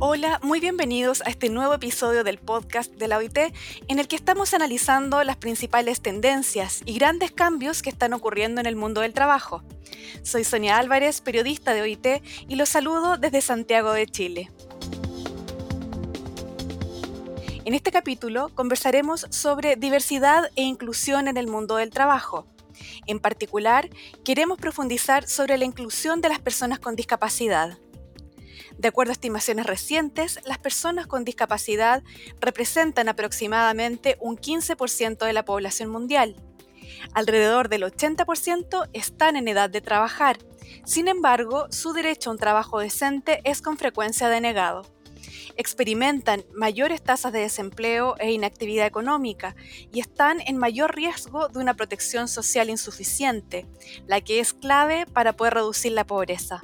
Hola, muy bienvenidos a este nuevo episodio del podcast de la OIT en el que estamos analizando las principales tendencias y grandes cambios que están ocurriendo en el mundo del trabajo. Soy Sonia Álvarez, periodista de OIT, y los saludo desde Santiago de Chile. En este capítulo conversaremos sobre diversidad e inclusión en el mundo del trabajo. En particular, queremos profundizar sobre la inclusión de las personas con discapacidad. De acuerdo a estimaciones recientes, las personas con discapacidad representan aproximadamente un 15% de la población mundial. Alrededor del 80% están en edad de trabajar. Sin embargo, su derecho a un trabajo decente es con frecuencia denegado. Experimentan mayores tasas de desempleo e inactividad económica y están en mayor riesgo de una protección social insuficiente, la que es clave para poder reducir la pobreza.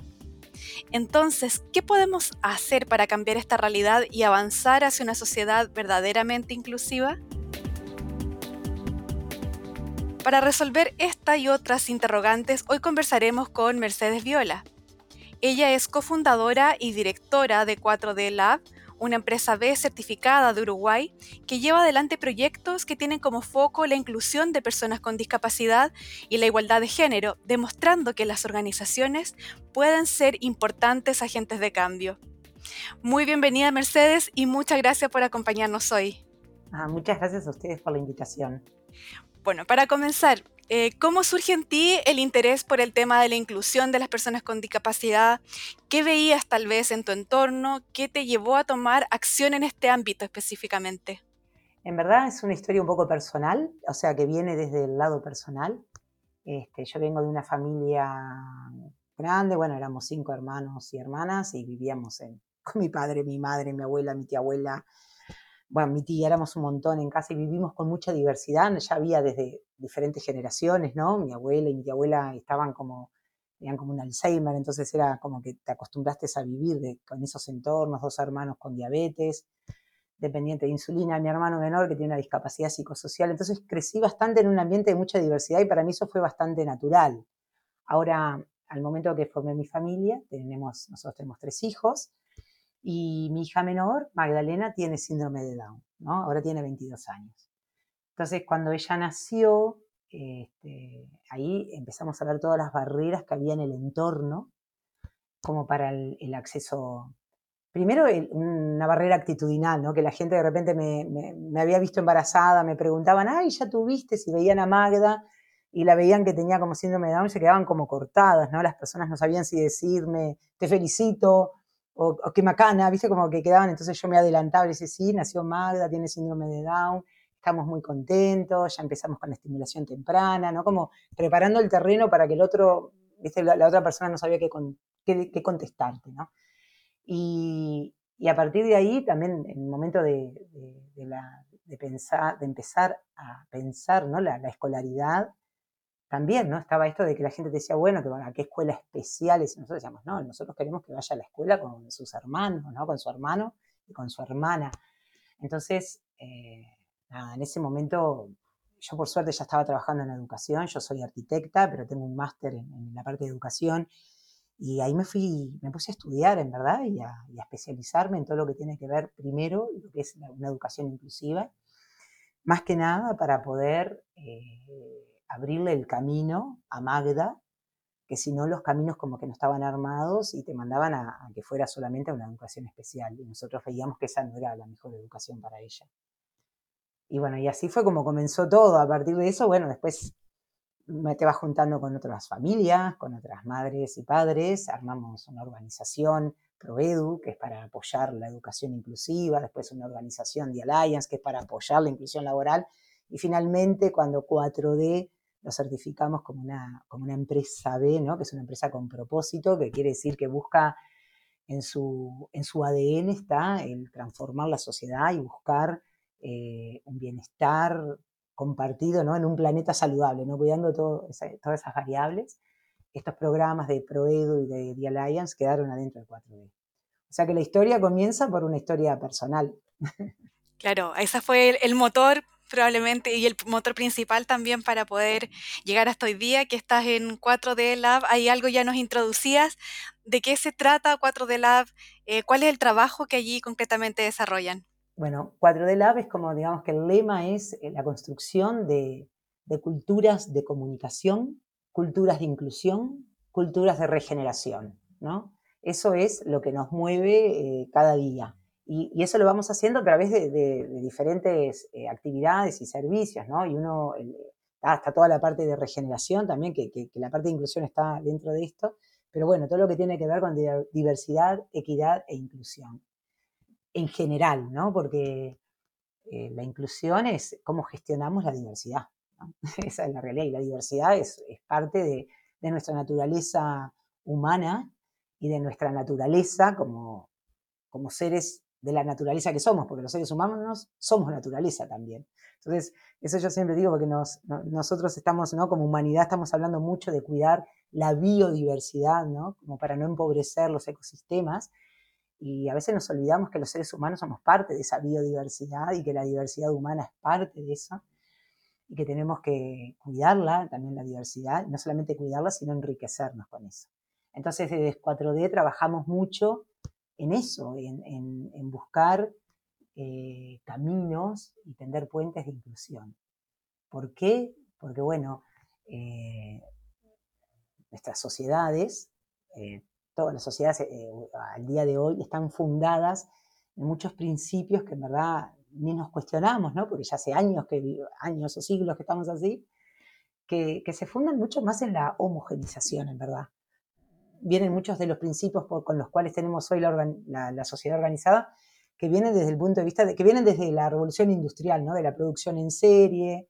Entonces, ¿qué podemos hacer para cambiar esta realidad y avanzar hacia una sociedad verdaderamente inclusiva? Para resolver esta y otras interrogantes, hoy conversaremos con Mercedes Viola. Ella es cofundadora y directora de 4D Lab, una empresa B certificada de Uruguay que lleva adelante proyectos que tienen como foco la inclusión de personas con discapacidad y la igualdad de género, demostrando que las organizaciones pueden ser importantes agentes de cambio. Muy bienvenida Mercedes y muchas gracias por acompañarnos hoy. Ah, muchas gracias a ustedes por la invitación. Bueno, para comenzar, eh, ¿Cómo surge en ti el interés por el tema de la inclusión de las personas con discapacidad? ¿Qué veías tal vez en tu entorno? ¿Qué te llevó a tomar acción en este ámbito específicamente? En verdad es una historia un poco personal, o sea, que viene desde el lado personal. Este, yo vengo de una familia grande, bueno, éramos cinco hermanos y hermanas y vivíamos con mi padre, mi madre, mi abuela, mi tía abuela, bueno, mi tía, éramos un montón en casa y vivimos con mucha diversidad, ya había desde diferentes generaciones, ¿no? Mi abuela y mi abuela estaban como, tenían como un Alzheimer, entonces era como que te acostumbraste a vivir con esos entornos, dos hermanos con diabetes, dependiente de insulina, mi hermano menor que tiene una discapacidad psicosocial, entonces crecí bastante en un ambiente de mucha diversidad y para mí eso fue bastante natural. Ahora, al momento que formé mi familia, tenemos, nosotros tenemos tres hijos, y mi hija menor, Magdalena, tiene síndrome de Down, ¿no? Ahora tiene 22 años. Entonces, cuando ella nació, este, ahí empezamos a ver todas las barreras que había en el entorno, como para el, acceso. Primero, una barrera actitudinal, ¿no? Que la gente de repente me, me, había visto embarazada, me preguntaban, ay, ya tuviste, si veían a Magda y la veían que tenía como síndrome de Down, se quedaban como cortadas, ¿no? Las personas no sabían si decirme, te felicito, o, qué macana, viste como que quedaban, entonces yo me adelantaba y decía, sí, nació Magda, tiene síndrome de Down, estamos muy contentos, ya empezamos con la estimulación temprana, ¿no? Como preparando el terreno para que el otro, viste, la, otra persona no sabía qué, qué, contestarte, ¿no? Y, y, a partir de ahí también en el momento de, de, la, de pensar, de empezar a pensar, ¿no? La, la escolaridad, también, ¿no? Estaba esto de que la gente decía, bueno, que a qué escuela especial, y nosotros decíamos, no, nosotros queremos que vaya a la escuela con sus hermanos, ¿no? Con su hermano y con su hermana. Entonces, eh, nada, en ese momento, yo por suerte ya estaba trabajando en educación, yo soy arquitecta, pero tengo un máster en, la parte de educación, y ahí me fui, me puse a estudiar, en verdad, y a, especializarme en todo lo que tiene que ver, primero, lo que es una educación inclusiva, más que nada para poder... Eh, abrirle el camino a Magda, que si no los caminos como que no estaban armados y te mandaban a, que fuera solamente a una educación especial. Y nosotros veíamos que esa no era la mejor educación para ella. Y bueno, y así fue como comenzó todo. A partir de eso, bueno, después me te vas juntando con otras familias, con otras madres y padres, armamos una organización, ProEdu, que es para apoyar la educación inclusiva, después una organización de Alliance, que es para apoyar la inclusión laboral, y finalmente cuando 4D lo certificamos como una, como una empresa B, ¿no? que es una empresa con propósito, que quiere decir que busca en su, en su ADN está el transformar la sociedad y buscar eh, un bienestar compartido ¿no? en un planeta saludable, ¿no? cuidando todo todas esas variables. Estos programas de ProEdu y de The Alliance quedaron adentro de 4D. O sea que la historia comienza por una historia personal. Claro, ese fue el, motor probablemente, y el motor principal también para poder llegar hasta hoy día, que estás en 4D Lab. Hay algo ya nos introducías. ¿De qué se trata 4D Lab? Eh, ¿Cuál es el trabajo que allí concretamente desarrollan? Bueno, 4D Lab es como, digamos que el lema es eh, la construcción de, culturas de comunicación, culturas de inclusión, culturas de regeneración, ¿no? Eso es lo que nos mueve eh, cada día. Y, eso lo vamos haciendo a través de, diferentes eh, actividades y servicios, ¿no? Y uno, hasta toda la parte de regeneración también, que, la parte de inclusión está dentro de esto, pero bueno, todo lo que tiene que ver con diversidad, equidad e inclusión. En general, ¿no? Porque eh, la inclusión es cómo gestionamos la diversidad. Esa es la realidad. Y la diversidad es, parte de, de, nuestra naturaleza humana y de nuestra naturaleza como, como seres de la naturaleza que somos, porque los seres humanos somos naturaleza también. Entonces, eso yo siempre digo, porque nosotros estamos, ¿no? como humanidad, estamos hablando mucho de cuidar la biodiversidad, ¿no? como para no empobrecer los ecosistemas, y a veces nos olvidamos que los seres humanos somos parte de esa biodiversidad y que la diversidad humana es parte de eso, y que tenemos que cuidarla, también la diversidad, no solamente cuidarla, sino enriquecernos con eso. Entonces, desde 4D trabajamos mucho en eso, en, buscar eh, caminos y tender puentes de inclusión. ¿Por qué? Porque, bueno, eh, nuestras sociedades, eh, todas las sociedades al día de hoy están fundadas en muchos principios que en verdad ni nos cuestionamos, ¿no? porque ya hace años, que, años o siglos que estamos así, que, que se fundan mucho más en la homogenización, en verdad vienen muchos de los principios con los cuales tenemos hoy la, sociedad organizada, que vienen desde el punto de vista de, que vienen desde la revolución industrial, de la producción en serie,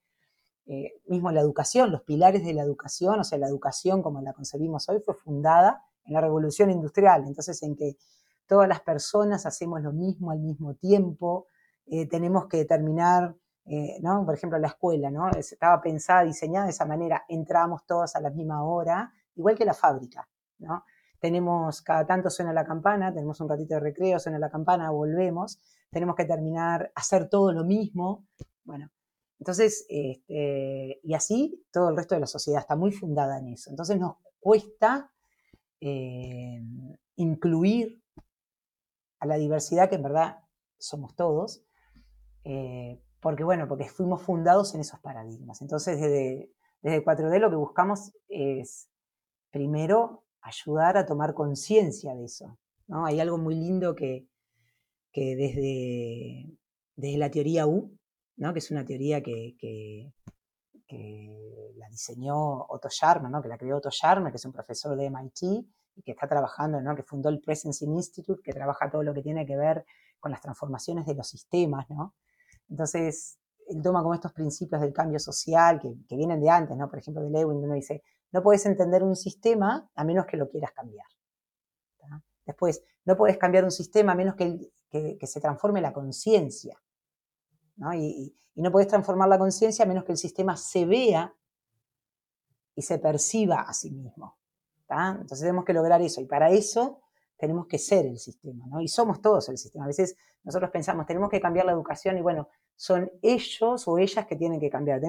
eh, mismo la educación, los pilares de la educación, o sea, la educación como la concebimos hoy fue fundada en la revolución industrial, entonces en que todas las personas hacemos lo mismo al mismo tiempo, eh, tenemos que determinar, eh, ¿no? por ejemplo, la escuela, ¿no? estaba pensada, diseñada de esa manera, entramos todos a la misma hora, igual que la fábrica. Tenemos, cada tanto suena la campana, tenemos un ratito de recreo, suena la campana, volvemos, tenemos que terminar, hacer todo lo mismo. Bueno, entonces, este, y así todo el resto de la sociedad está muy fundada en eso. Entonces nos cuesta eh, incluir a la diversidad que en verdad somos todos, eh, porque bueno, porque fuimos fundados en esos paradigmas. Entonces, desde, desde 4D lo que buscamos es, primero, ayudar a tomar conciencia de eso. ¿no? Hay algo muy lindo que, que desde, desde, la teoría U, ¿no? que es una teoría que, que, la diseñó Otto Scharmer, ¿no? que la creó Otto Scharmer, que es un profesor de MIT y que está trabajando, ¿no? que fundó el Presence Institute, que trabaja todo lo que tiene que ver con las transformaciones de los sistemas. ¿no? Entonces, él toma como estos principios del cambio social que, que vienen de antes, ¿no? por ejemplo, de Lewin, uno dice, no puedes entender un sistema a menos que lo quieras cambiar. Después, no puedes cambiar un sistema a menos que, se transforme la conciencia. Y, no puedes transformar la conciencia a menos que el sistema se vea y se perciba a sí mismo. Entonces tenemos que lograr eso. Y para eso tenemos que ser el sistema. Y somos todos el sistema. A veces nosotros pensamos, tenemos que cambiar la educación y bueno, son ellos o ellas que tienen que cambiar.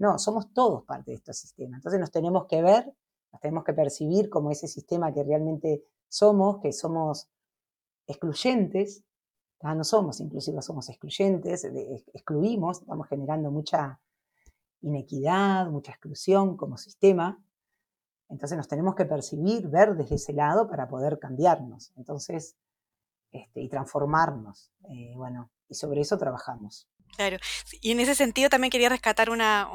No, somos todos parte de este sistema. Entonces nos tenemos que ver, nos tenemos que percibir como ese sistema que realmente somos, que somos excluyentes. No somos inclusivos, somos excluyentes, excluimos, estamos generando mucha inequidad, mucha exclusión como sistema. Entonces nos tenemos que percibir, ver desde ese lado para poder cambiarnos. Entonces, este, y transformarnos. Eh, bueno, y sobre eso trabajamos. Claro. Y en ese sentido también quería rescatar una,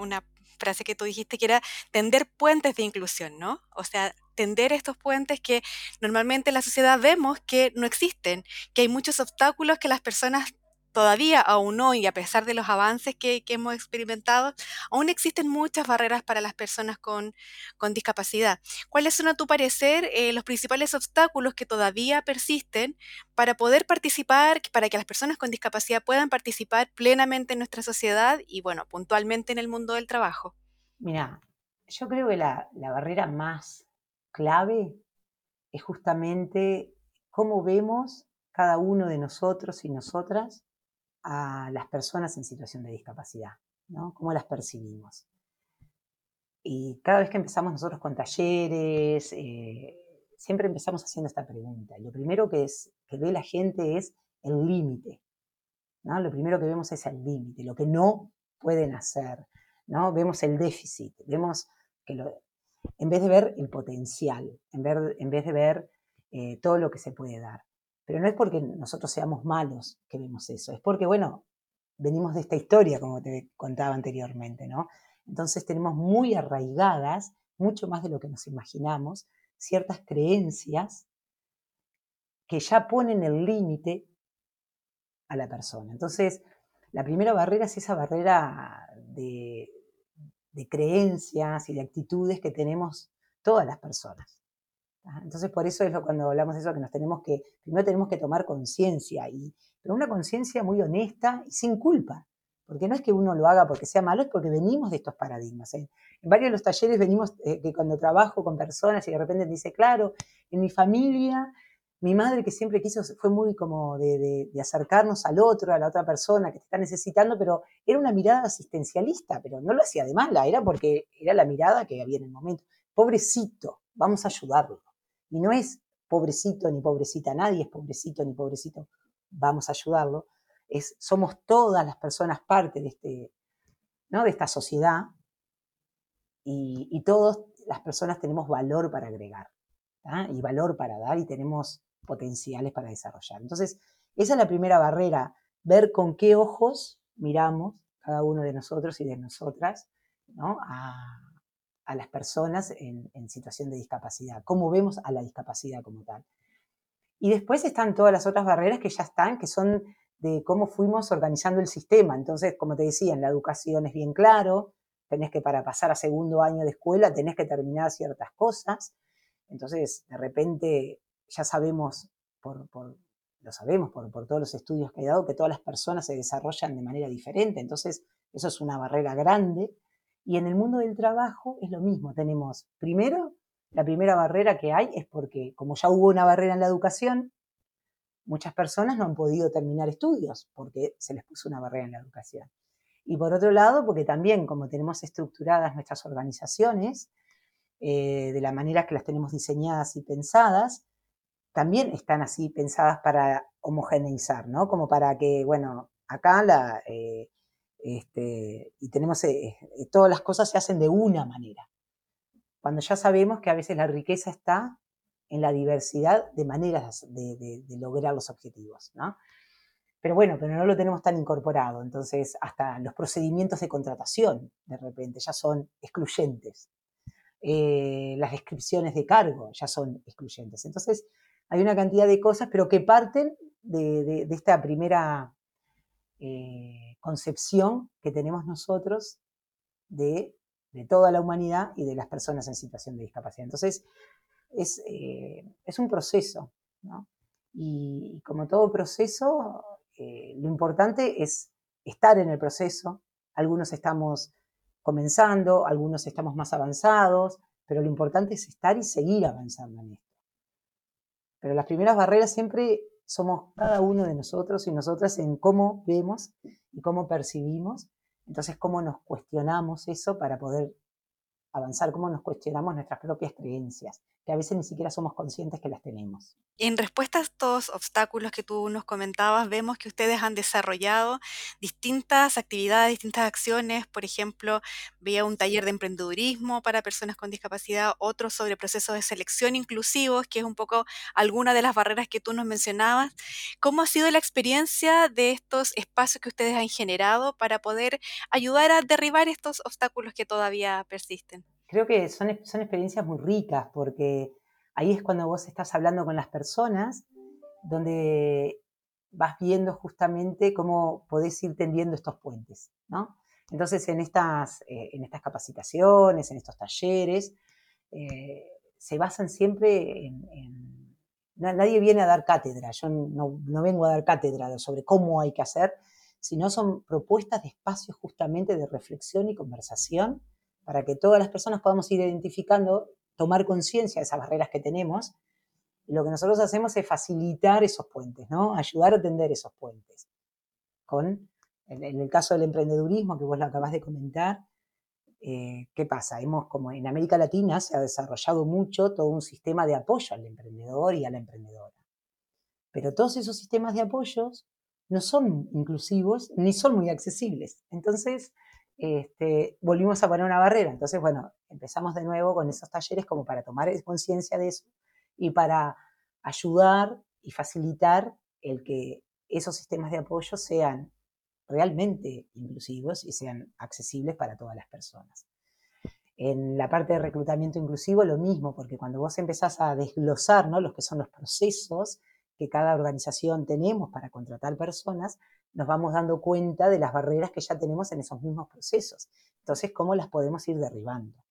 frase que tú dijiste que era tender puentes de inclusión, ¿no? O sea, tender estos puentes que normalmente en la sociedad vemos que no existen, que hay muchos obstáculos que las personas todavía aún hoy, a pesar de los avances que, hemos experimentado, aún existen muchas barreras para las personas con, discapacidad. ¿Cuáles son, a tu parecer, eh, los principales obstáculos que todavía persisten para poder participar, para que las personas con discapacidad puedan participar plenamente en nuestra sociedad y, bueno, puntualmente en el mundo del trabajo? Mira, yo creo que la, la barrera más clave es justamente cómo vemos cada uno de nosotros y nosotras a las personas en situación de discapacidad. ¿no? ¿Cómo las percibimos? Y cada vez que empezamos nosotros con talleres, eh, siempre empezamos haciendo esta pregunta. Lo primero que, es, que ve la gente es el límite. ¿no? Lo primero que vemos es el límite, lo que no pueden hacer. ¿no? Vemos el déficit, vemos que en vez de ver el potencial, en vez de ver eh, todo lo que se puede dar. Pero no es porque nosotros seamos malos que vemos eso, es porque, bueno, venimos de esta historia, como te contaba anteriormente, ¿no? Entonces tenemos muy arraigadas, mucho más de lo que nos imaginamos, ciertas creencias que ya ponen el límite a la persona. Entonces, la primera barrera es esa barrera de, creencias y de actitudes que tenemos todas las personas. Entonces, por eso es lo cuando hablamos de eso que nos tenemos que, primero tenemos que tomar conciencia, pero una conciencia muy honesta y sin culpa. Porque no es que uno lo haga porque sea malo, es porque venimos de estos paradigmas. ¿eh? En varios de los talleres venimos, eh, que cuando trabajo con personas y de repente dice, claro, en mi familia, mi madre que siempre quiso, fue muy como de, acercarnos al otro, a la otra persona que te está necesitando, pero era una mirada asistencialista, pero no lo hacía de mala, era porque era la mirada que había en el momento. Pobrecito, vamos a ayudarlo. Y no es pobrecito ni pobrecita, nadie es pobrecito ni pobrecito, vamos a ayudarlo es, somos todas las personas parte de, este, ¿no? de esta sociedad y, y todas las personas tenemos valor para agregar y valor para dar y tenemos potenciales para desarrollar. Entonces, esa es la primera barrera, ver con qué ojos miramos cada uno de nosotros y de nosotras ¿no? a, a, las personas en, situación de discapacidad, cómo vemos a la discapacidad como tal. Y después están todas las otras barreras que ya están, que son de cómo fuimos organizando el sistema. Entonces, como te decía, en la educación es bien claro, tenés que para pasar a segundo año de escuela tenés que terminar ciertas cosas. Entonces, de repente ya sabemos, por, lo sabemos por, por, todos los estudios que he dado, que todas las personas se desarrollan de manera diferente. Entonces, eso es una barrera grande. Y en el mundo del trabajo es lo mismo. Tenemos, primero, la primera barrera que hay es porque, como ya hubo una barrera en la educación, muchas personas no han podido terminar estudios porque se les puso una barrera en la educación. Y por otro lado, porque también como tenemos estructuradas nuestras organizaciones, eh, de la manera que las tenemos diseñadas y pensadas, también están así pensadas para homogeneizar, ¿no? Como para que, bueno, acá la, eh, este, y tenemos, eh, todas las cosas se hacen de una manera. Cuando ya sabemos que a veces la riqueza está en la diversidad de maneras de, lograr los objetivos, ¿no? Pero bueno, pero no lo tenemos tan incorporado, entonces hasta los procedimientos de contratación de repente ya son excluyentes. Eh, las descripciones de cargo ya son excluyentes. Entonces hay una cantidad de cosas, pero que parten de, esta primera eh, concepción que tenemos nosotros de, toda la humanidad y de las personas en situación de discapacidad. Entonces, eh, es, un proceso, ¿no? Y, como todo proceso, eh, lo importante es estar en el proceso. Algunos estamos comenzando, algunos estamos más avanzados, pero lo importante es estar y seguir avanzando en esto. Pero las primeras barreras siempre somos cada uno de nosotros y nosotras en cómo vemos y cómo percibimos, entonces cómo nos cuestionamos eso para poder avanzar, cómo nos cuestionamos nuestras propias creencias, que a veces ni siquiera somos conscientes que las tenemos. En respuesta a estos obstáculos que tú nos comentabas, vemos que ustedes han desarrollado distintas actividades, distintas acciones. Por ejemplo, veía un taller de emprendedurismo para personas con discapacidad, otro sobre procesos de selección inclusivos, que es un poco alguna de las barreras que tú nos mencionabas. ¿Cómo ha sido la experiencia de estos espacios que ustedes han generado para poder ayudar a derribar estos obstáculos que todavía persisten? Creo que son, son experiencias muy ricas porque ahí es cuando vos estás hablando con las personas, donde vas viendo justamente cómo podés ir tendiendo estos puentes, ¿no? Entonces, en estas, eh, en estas capacitaciones, en estos talleres, eh, se basan siempre en, Nadie viene a dar cátedra, yo no, no, vengo a dar cátedra sobre cómo hay que hacer, sino son propuestas de espacios justamente de reflexión y conversación para que todas las personas podamos ir identificando, tomar conciencia de esas barreras que tenemos. Lo que nosotros hacemos es facilitar esos puentes, ¿no? Ayudar a tender esos puentes con En, el caso del emprendedurismo, que vos lo acabas de comentar, eh, ¿qué pasa? Hemos, como en América Latina se ha desarrollado mucho todo un sistema de apoyo al emprendedor y a la emprendedora. Pero todos esos sistemas de apoyos no son inclusivos ni son muy accesibles. Entonces, este, volvimos a poner una barrera. Entonces, bueno, empezamos de nuevo con esos talleres como para tomar conciencia de eso y para ayudar y facilitar el que esos sistemas de apoyo sean realmente inclusivos y sean accesibles para todas las personas. En la parte de reclutamiento inclusivo lo mismo, porque cuando vos empezás a desglosar ¿no? los que son los procesos que cada organización tenemos para contratar personas, nos vamos dando cuenta de las barreras que ya tenemos en esos mismos procesos. Entonces, ¿cómo las podemos ir derribando?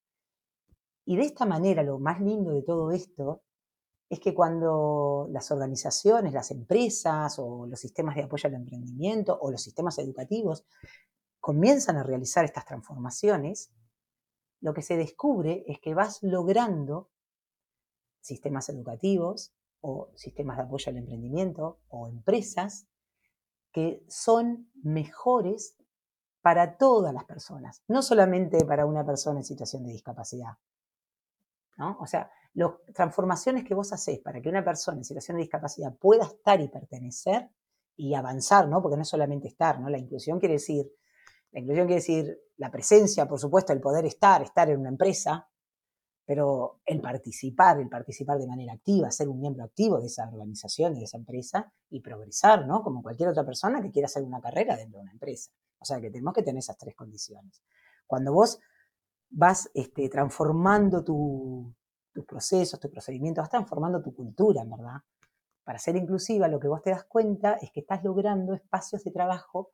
Y de esta manera, lo más lindo de todo esto es que cuando las organizaciones, las empresas o los sistemas de apoyo al emprendimiento o los sistemas educativos comienzan a realizar estas transformaciones, lo que se descubre es que vas logrando sistemas educativos o sistemas de apoyo al emprendimiento o empresas que son mejores para todas las personas, no solamente para una persona en situación de discapacidad. ¿no? O sea, las transformaciones que vos hacés para que una persona en situación de discapacidad pueda estar y pertenecer y avanzar, ¿no? Porque no es solamente estar, ¿no? La inclusión quiere decir, la inclusión quiere decir la presencia, por supuesto, el poder estar, estar en una empresa, pero el participar, el participar de manera activa, ser un miembro activo de esa organización y de esa empresa y progresar, ¿no? Como cualquier otra persona que quiera hacer una carrera dentro de una empresa. O sea que tenemos que tener esas tres condiciones. Cuando vos vas este, transformando tus procesos, tus procedimientos, vas transformando tu cultura, verdad. Para ser inclusiva, lo que vos te das cuenta es que estás logrando espacios de trabajo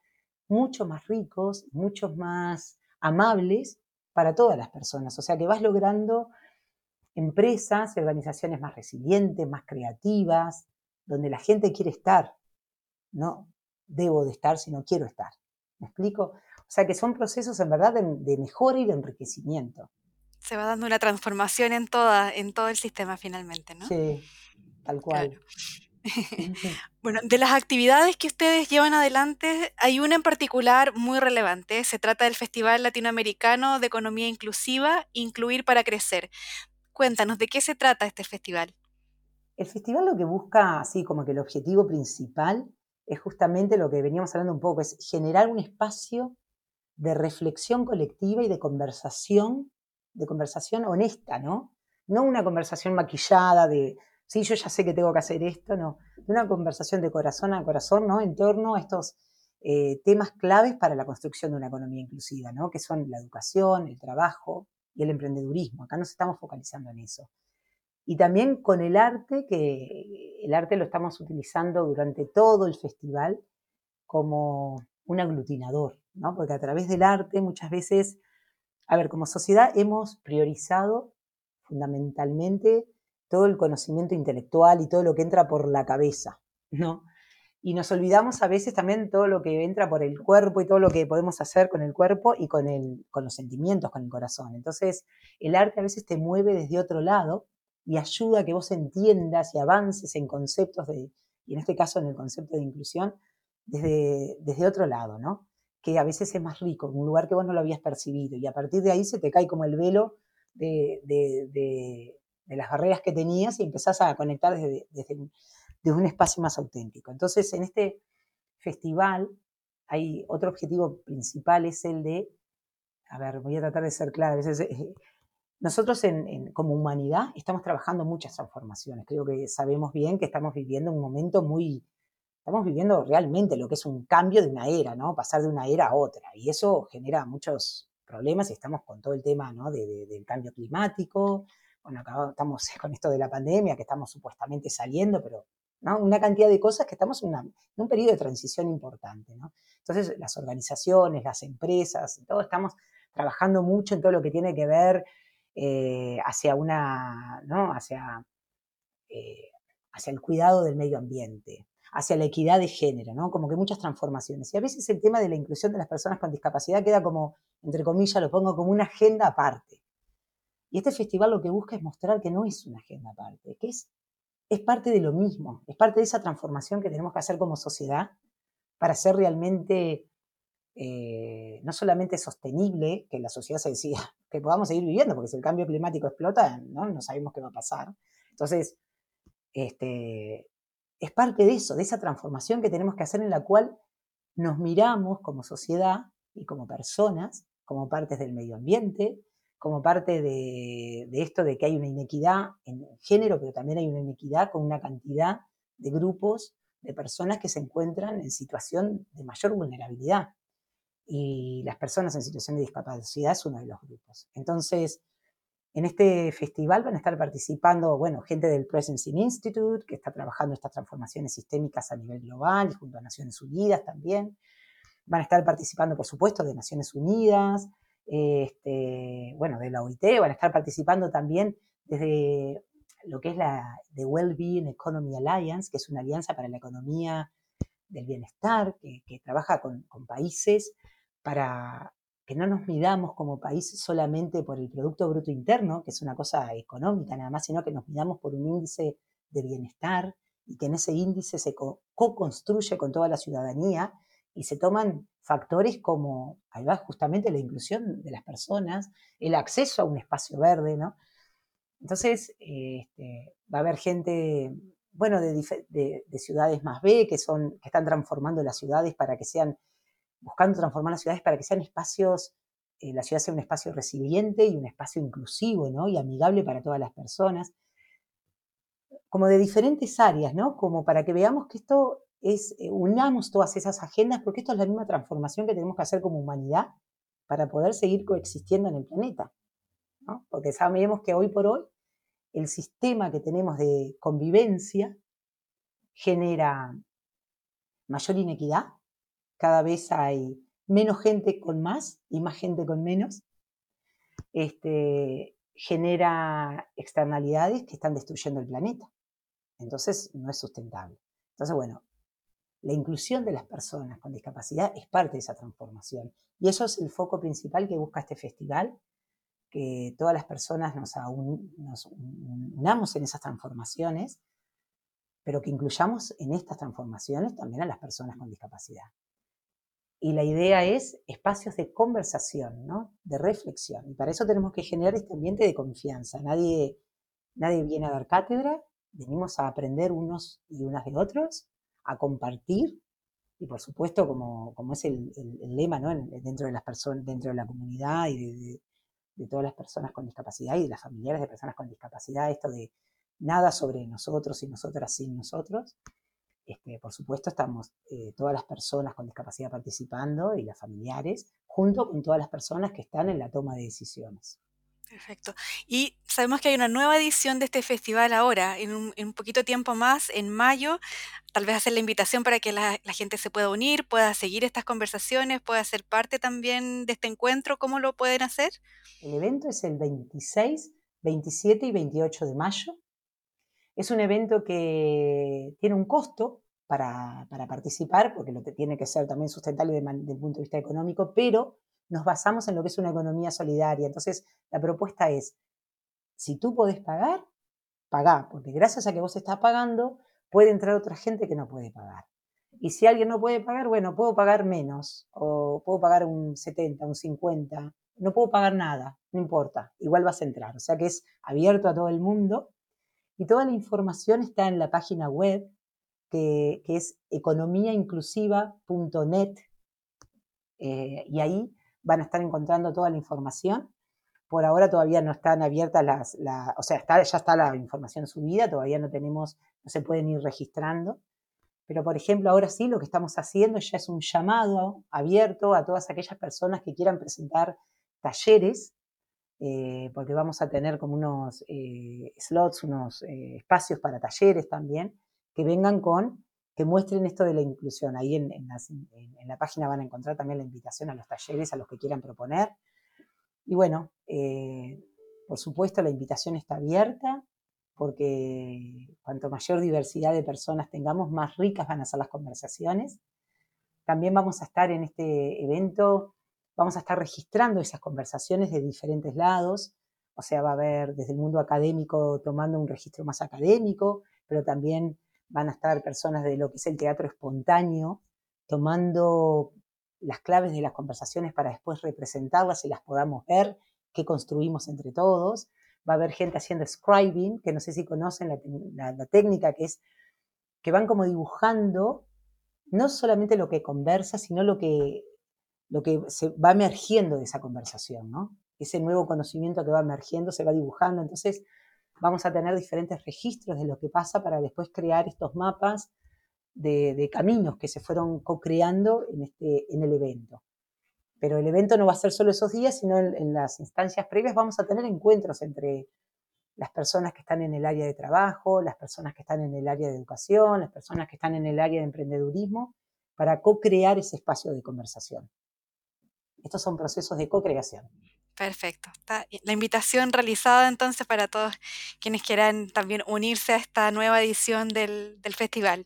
mucho más ricos, mucho más amables para todas las personas. O sea que vas logrando empresas y organizaciones más resilientes, más creativas, donde la gente quiere estar. No debo de estar, sino quiero estar. ¿Me explico? O sea que son procesos en verdad de, mejora y de enriquecimiento. Se va dando una transformación en, toda, en todo el sistema finalmente, ¿no? Sí, tal cual. Bueno, de las actividades que ustedes llevan adelante, hay una en particular muy relevante. Se trata del Festival Latinoamericano de Economía Inclusiva, Incluir para Crecer. Cuéntanos, ¿de qué se trata este festival? El festival lo que busca, así como que el objetivo principal, es justamente lo que veníamos hablando un poco, es generar un espacio de reflexión colectiva y de conversación, de conversación honesta, ¿no? No una conversación maquillada de, sí, yo ya sé que tengo que hacer esto, no, una conversación de corazón a corazón, ¿no? En torno a estos eh, temas claves para la construcción de una economía inclusiva, ¿no? Que son la educación, el trabajo el emprendedurismo. Acá nos estamos focalizando en eso. Y también con el arte, que el arte lo estamos utilizando durante todo el festival como un aglutinador, ¿no? Porque a través del arte muchas veces, a ver, como sociedad hemos priorizado fundamentalmente todo el conocimiento intelectual y todo lo que entra por la cabeza, ¿no? Y nos olvidamos a veces también todo lo que entra por el cuerpo y todo lo que podemos hacer con el cuerpo y con, el, con los sentimientos, con el corazón. Entonces, el arte a veces te mueve desde otro lado y ayuda a que vos entiendas y avances en conceptos de, y en este caso en el concepto de inclusión, desde, desde otro lado, ¿no? Que a veces es más rico, un lugar que vos no lo habías percibido y a partir de ahí se te cae como el velo de, de las barreras que tenías y empezás a conectar desde, un espacio más auténtico. Entonces, en este festival hay otro objetivo principal, es el de, a ver, voy a tratar de ser clara, a veces, eh, nosotros como humanidad estamos trabajando muchas transformaciones, creo que sabemos bien que estamos viviendo un momento muy, estamos viviendo realmente lo que es un cambio de una era, ¿no? Pasar de una era a otra, y eso genera muchos problemas y estamos con todo el tema ¿no? del cambio climático, bueno, acá estamos con esto de la pandemia, que estamos supuestamente saliendo, pero ¿no? una cantidad de cosas que estamos en, un periodo de transición importante. Entonces, las organizaciones, las empresas, todos estamos trabajando mucho en todo lo que tiene que ver eh, hacia una, hacia, eh, hacia el cuidado del medio ambiente, hacia la equidad de género, ¿no? Como que muchas transformaciones. Y a veces el tema de la inclusión de las personas con discapacidad queda como, entre comillas, lo pongo como una agenda aparte. Y este festival lo que busca es mostrar que no es una agenda aparte, que es, es parte de lo mismo, es parte de esa transformación que tenemos que hacer como sociedad para ser realmente eh, no solamente sostenible, que la sociedad se decida que podamos seguir viviendo, porque si el cambio climático explota, no, no sabemos qué va a pasar. Entonces, este, es parte de eso, de esa transformación que tenemos que hacer en la cual nos miramos como sociedad y como personas, como partes del medio ambiente, como parte de, esto de que hay una inequidad en género, pero también hay una inequidad con una cantidad de grupos de personas que se encuentran en situación de mayor vulnerabilidad. Y las personas en situación de discapacidad es uno de los grupos. Entonces, en este festival van a estar participando, bueno, gente del Presencing Institute, que está trabajando estas transformaciones sistémicas a nivel global y junto a Naciones Unidas también. Van a estar participando, por supuesto, de Naciones Unidas, este, bueno, de la OIT, van a estar participando también desde lo que es la The Wellbeing Economy Alliance, que es una alianza para la economía del bienestar, que, trabaja con, países para que no nos midamos como país solamente por el Producto Bruto Interno, que es una cosa económica nada más, sino que nos midamos por un índice de bienestar y que en ese índice se co-construye con toda la ciudadanía y se toman factores como, ahí va justamente la inclusión de las personas, el acceso a un espacio verde, ¿no? Entonces, este, va a haber gente, bueno, de, de, ciudades más B, que, son, que están transformando las ciudades para que sean buscando transformar las ciudades para que sean espacios, eh, la ciudad sea un espacio resiliente y un espacio inclusivo, ¿no? Y amigable para todas las personas. Como de diferentes áreas, ¿no? Como para que veamos que esto es, eh, unamos todas esas agendas, porque esto es la misma transformación que tenemos que hacer como humanidad para poder seguir coexistiendo en el planeta. Porque sabemos que hoy por hoy el sistema que tenemos de convivencia genera mayor inequidad, cada vez hay menos gente con más y más gente con menos, este, genera externalidades que están destruyendo el planeta. Entonces no es sustentable. Entonces, bueno, la inclusión de las personas con discapacidad es parte de esa transformación. Y eso es el foco principal que busca este festival, que todas las personas nos, unamos en esas transformaciones, pero que incluyamos en estas transformaciones también a las personas con discapacidad. Y la idea es espacios de conversación, ¿no? de reflexión. Y para eso tenemos que generar este ambiente de confianza. Nadie, nadie viene a dar cátedra, venimos a aprender unos y unas de otros, a compartir. Y por supuesto, como, como es el, lema ¿no? dentro de las personas, dentro de la comunidad y de, todas las personas con discapacidad y de las familiares de personas con discapacidad, esto de nada sobre nosotros y nosotras sin nosotros. Este, por supuesto, estamos eh, todas las personas con discapacidad participando y las familiares, junto con todas las personas que están en la toma de decisiones. Perfecto. Y sabemos que hay una nueva edición de este festival ahora, en un, poquito tiempo más, en mayo. Tal vez hacer la invitación para que la, gente se pueda unir, pueda seguir estas conversaciones, pueda ser parte también de este encuentro. ¿Cómo lo pueden hacer? El evento es el 26, 27 y 28 de mayo. Es un evento que tiene un costo para, participar, porque lo que tiene que ser también sustentable desde el punto de vista económico, pero nos basamos en lo que es una economía solidaria. Entonces, la propuesta es, si tú podés pagar, pagá, porque gracias a que vos estás pagando, puede entrar otra gente que no puede pagar. Y si alguien no puede pagar, bueno, puedo pagar menos, o puedo pagar un 70, un 50, no puedo pagar nada, no importa, igual vas a entrar. O sea que es abierto a todo el mundo y toda la información está en la página web que, es economiainclusiva.net eh, y ahí van a estar encontrando toda la información. Por ahora todavía no están abiertas las, o sea, ya está la información subida, todavía no tenemos, no se pueden ir registrando. Pero, por ejemplo, ahora sí lo que estamos haciendo ya es un llamado abierto a todas aquellas personas que quieran presentar talleres eh, porque vamos a tener como unos eh, slots, unos eh, espacios para talleres también, que vengan con, que muestren esto de la inclusión. Ahí en, la página van a encontrar también la invitación a los talleres, a los que quieran proponer. Y bueno, por supuesto la invitación está abierta, porque cuanto mayor diversidad de personas tengamos, más ricas van a ser las conversaciones. También vamos a estar en este evento Vamos a estar registrando esas conversaciones de diferentes lados, o sea, va a haber desde el mundo académico tomando un registro más académico, pero también van a estar personas de lo que es el teatro espontáneo tomando las claves de las conversaciones para después representarlas y las podamos ver, que construimos entre todos. Va a haber gente haciendo scribing, que no sé si conocen la, técnica, que es que van como dibujando no solamente lo que conversa, sino lo que, lo que se va emergiendo de esa conversación, ¿no? Ese nuevo conocimiento que va emergiendo se va dibujando. Entonces, vamos a tener diferentes registros de lo que pasa para después crear estos mapas de, caminos que se fueron co-creando en, este, en el evento. Pero el evento no va a ser solo esos días, sino en, las instancias previas vamos a tener encuentros entre las personas que están en el área de trabajo, las personas que están en el área de educación, las personas que están en el área de emprendedurismo, para co-crear ese espacio de conversación. Estos son procesos de co-creación. Perfecto. Está la invitación realizada entonces para todos quienes quieran también unirse a esta nueva edición del, festival.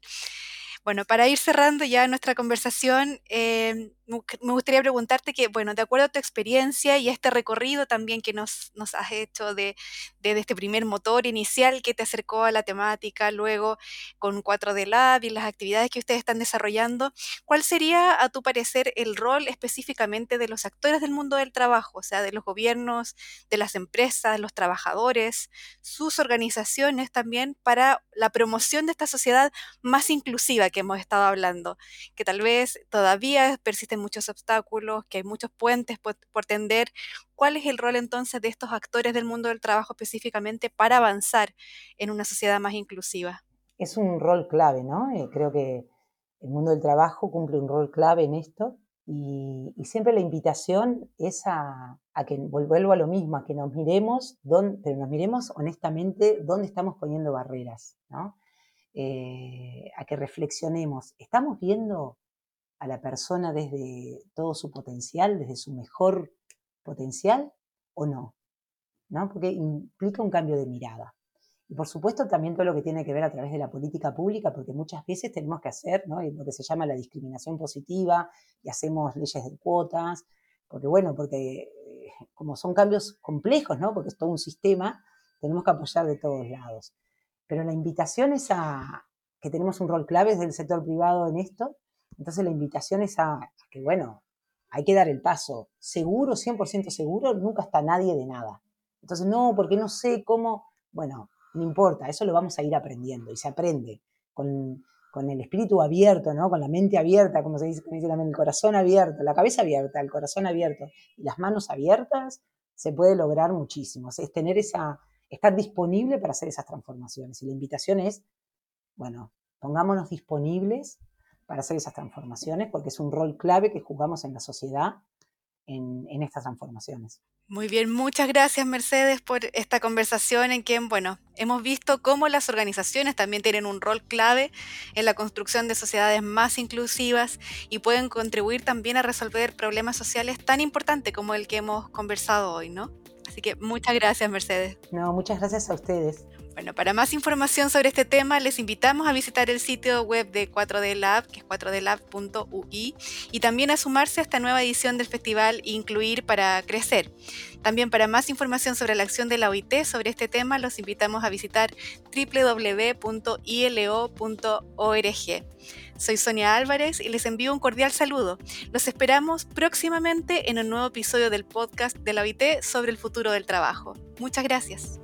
Bueno, para ir cerrando ya nuestra conversación, eh, me gustaría preguntarte que, bueno, de acuerdo a tu experiencia y a este recorrido también que nos, nos has hecho de, de, este primer motor inicial que te acercó a la temática, luego con 4D Lab y las actividades que ustedes están desarrollando, ¿cuál sería, a tu parecer, el rol específicamente de los actores del mundo del trabajo, o sea, de los gobiernos, de las empresas, los trabajadores, sus organizaciones también para la promoción de esta sociedad más inclusiva que hemos estado hablando, que tal vez todavía persiste muchos obstáculos, que hay muchos puentes por, tender. ¿Cuál es el rol entonces de estos actores del mundo del trabajo específicamente para avanzar en una sociedad más inclusiva? Es un rol clave, ¿no? Eh, creo que el mundo del trabajo cumple un rol clave en esto y, siempre la invitación es a, que, vuelvo a lo mismo, a que nos miremos, pero nos miremos honestamente dónde estamos poniendo barreras, ¿no? Eh, a que reflexionemos. ¿Estamos viendo a la persona desde todo su potencial, desde su mejor potencial o no? ¿No? Porque implica un cambio de mirada. Y por supuesto también todo lo que tiene que ver a través de la política pública, porque muchas veces tenemos que hacer ¿no? lo que se llama la discriminación positiva y hacemos leyes de cuotas, porque bueno, porque eh, como son cambios complejos, ¿no? porque es todo un sistema, tenemos que apoyar de todos lados. Pero la invitación es a que tenemos un rol clave desde el sector privado en esto, entonces la invitación es a, que, bueno, hay que dar el paso. Seguro, 100% seguro, nunca está nadie de nada. Entonces, no, porque no sé cómo, bueno, no importa, eso lo vamos a ir aprendiendo y se aprende con, el espíritu abierto, ¿no? Con la mente abierta, como se dice, dice también, el corazón abierto, la cabeza abierta, el corazón abierto y las manos abiertas, se puede lograr muchísimo. Es tener esa, estar disponible para hacer esas transformaciones. Y la invitación es, bueno, pongámonos disponibles para hacer esas transformaciones, porque es un rol clave que jugamos en la sociedad en, estas transformaciones. Muy bien, muchas gracias Mercedes por esta conversación en que, bueno, hemos visto cómo las organizaciones también tienen un rol clave en la construcción de sociedades más inclusivas y pueden contribuir también a resolver problemas sociales tan importantes como el que hemos conversado hoy, ¿no? Así que muchas gracias Mercedes. No, muchas gracias a ustedes. Bueno, para más información sobre este tema, les invitamos a visitar el sitio web de 4D Lab, que es 4dlab.ui, y también a sumarse a esta nueva edición del festival Incluir para Crecer. También para más información sobre la acción de la OIT sobre este tema, los invitamos a visitar www.ilo.org. Soy Sonia Álvarez y les envío un cordial saludo. Los esperamos próximamente en un nuevo episodio del podcast de la OIT sobre el futuro del trabajo. Muchas gracias.